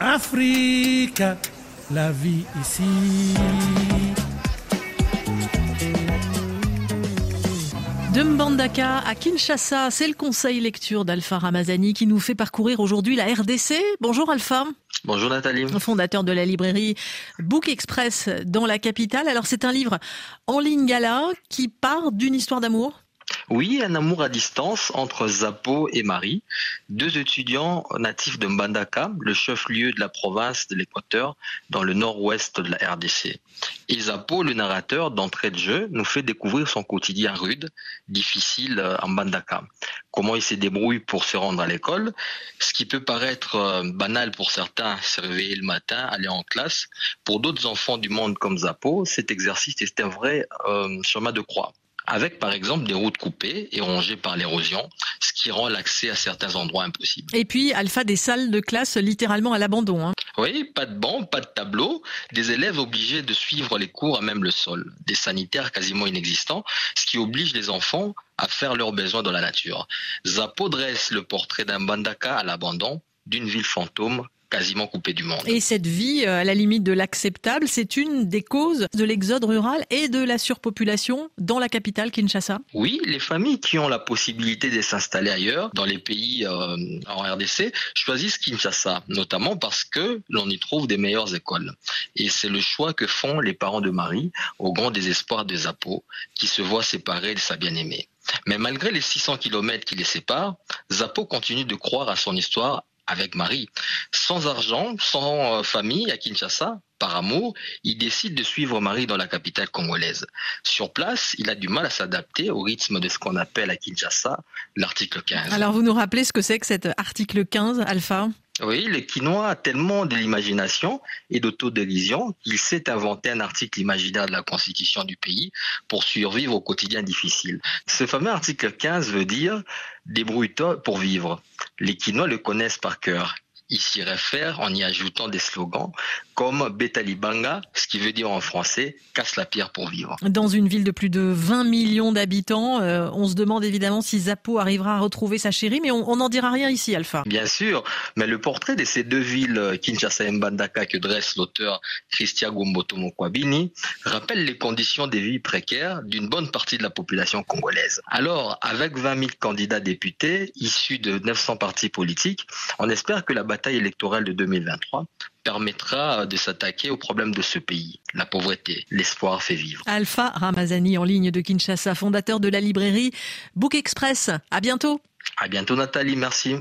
Afrique, la vie ici. De Mbandaka à Kinshasa, c'est le conseil lecture d'Alpha Ramazani qui nous fait parcourir aujourd'hui la RDC. Bonjour Alpha. Bonjour Nathalie. Fondateur de la librairie Book Express dans la capitale. Alors c'est un livre en ligne gala qui part d'une histoire d'amour oui, un amour à distance entre Zapo et Marie, deux étudiants natifs de Mbandaka, le chef-lieu de la province de l'Équateur, dans le nord-ouest de la RDC. Et Zapo, le narrateur d'entrée de jeu, nous fait découvrir son quotidien rude, difficile euh, en Mbandaka. Comment il se débrouille pour se rendre à l'école, ce qui peut paraître euh, banal pour certains, se réveiller le matin, aller en classe. Pour d'autres enfants du monde comme Zapo, cet exercice est un vrai euh, chemin de croix avec par exemple des routes coupées et rongées par l'érosion, ce qui rend l'accès à certains endroits impossible. Et puis, Alpha, des salles de classe littéralement à l'abandon. Hein. Oui, pas de banc, pas de tableau, des élèves obligés de suivre les cours à même le sol, des sanitaires quasiment inexistants, ce qui oblige les enfants à faire leurs besoins dans la nature. Zapo dresse le portrait d'un bandaka à l'abandon, d'une ville fantôme quasiment coupé du monde. Et cette vie, euh, à la limite de l'acceptable, c'est une des causes de l'exode rural et de la surpopulation dans la capitale Kinshasa Oui, les familles qui ont la possibilité de s'installer ailleurs, dans les pays euh, en RDC, choisissent Kinshasa, notamment parce que l'on y trouve des meilleures écoles. Et c'est le choix que font les parents de Marie, au grand désespoir de Zapo, qui se voit séparé de sa bien-aimée. Mais malgré les 600 kilomètres qui les séparent, Zapo continue de croire à son histoire avec Marie. Sans argent, sans euh, famille à Kinshasa, par amour, il décide de suivre Marie dans la capitale congolaise. Sur place, il a du mal à s'adapter au rythme de ce qu'on appelle à Kinshasa l'article 15. Alors vous nous rappelez ce que c'est que cet article 15, Alpha? Oui, le quinoa a tellement de l'imagination et d'autodérision qu'il s'est inventé un article imaginaire de la constitution du pays pour survivre au quotidien difficile. Ce fameux article 15 veut dire débrouille-toi pour vivre. Les Quinois le connaissent par cœur il s'y réfère en y ajoutant des slogans comme Betalibanga, ce qui veut dire en français casse la pierre pour vivre. Dans une ville de plus de 20 millions d'habitants, euh, on se demande évidemment si Zappo arrivera à retrouver sa chérie, mais on n'en dira rien ici, Alpha. Bien sûr, mais le portrait de ces deux villes, euh, Kinshasa et Mbandaka, que dresse l'auteur Christian Gomboto Mokwabini, rappelle les conditions de vie précaires d'une bonne partie de la population congolaise. Alors, avec 20 000 candidats députés issus de 900 partis politiques, on espère que la bataille électorale de 2023 permettra de s'attaquer aux problèmes de ce pays. La pauvreté, l'espoir fait vivre. Alpha Ramazani en ligne de Kinshasa, fondateur de la librairie Book Express. À bientôt. À bientôt Nathalie, merci.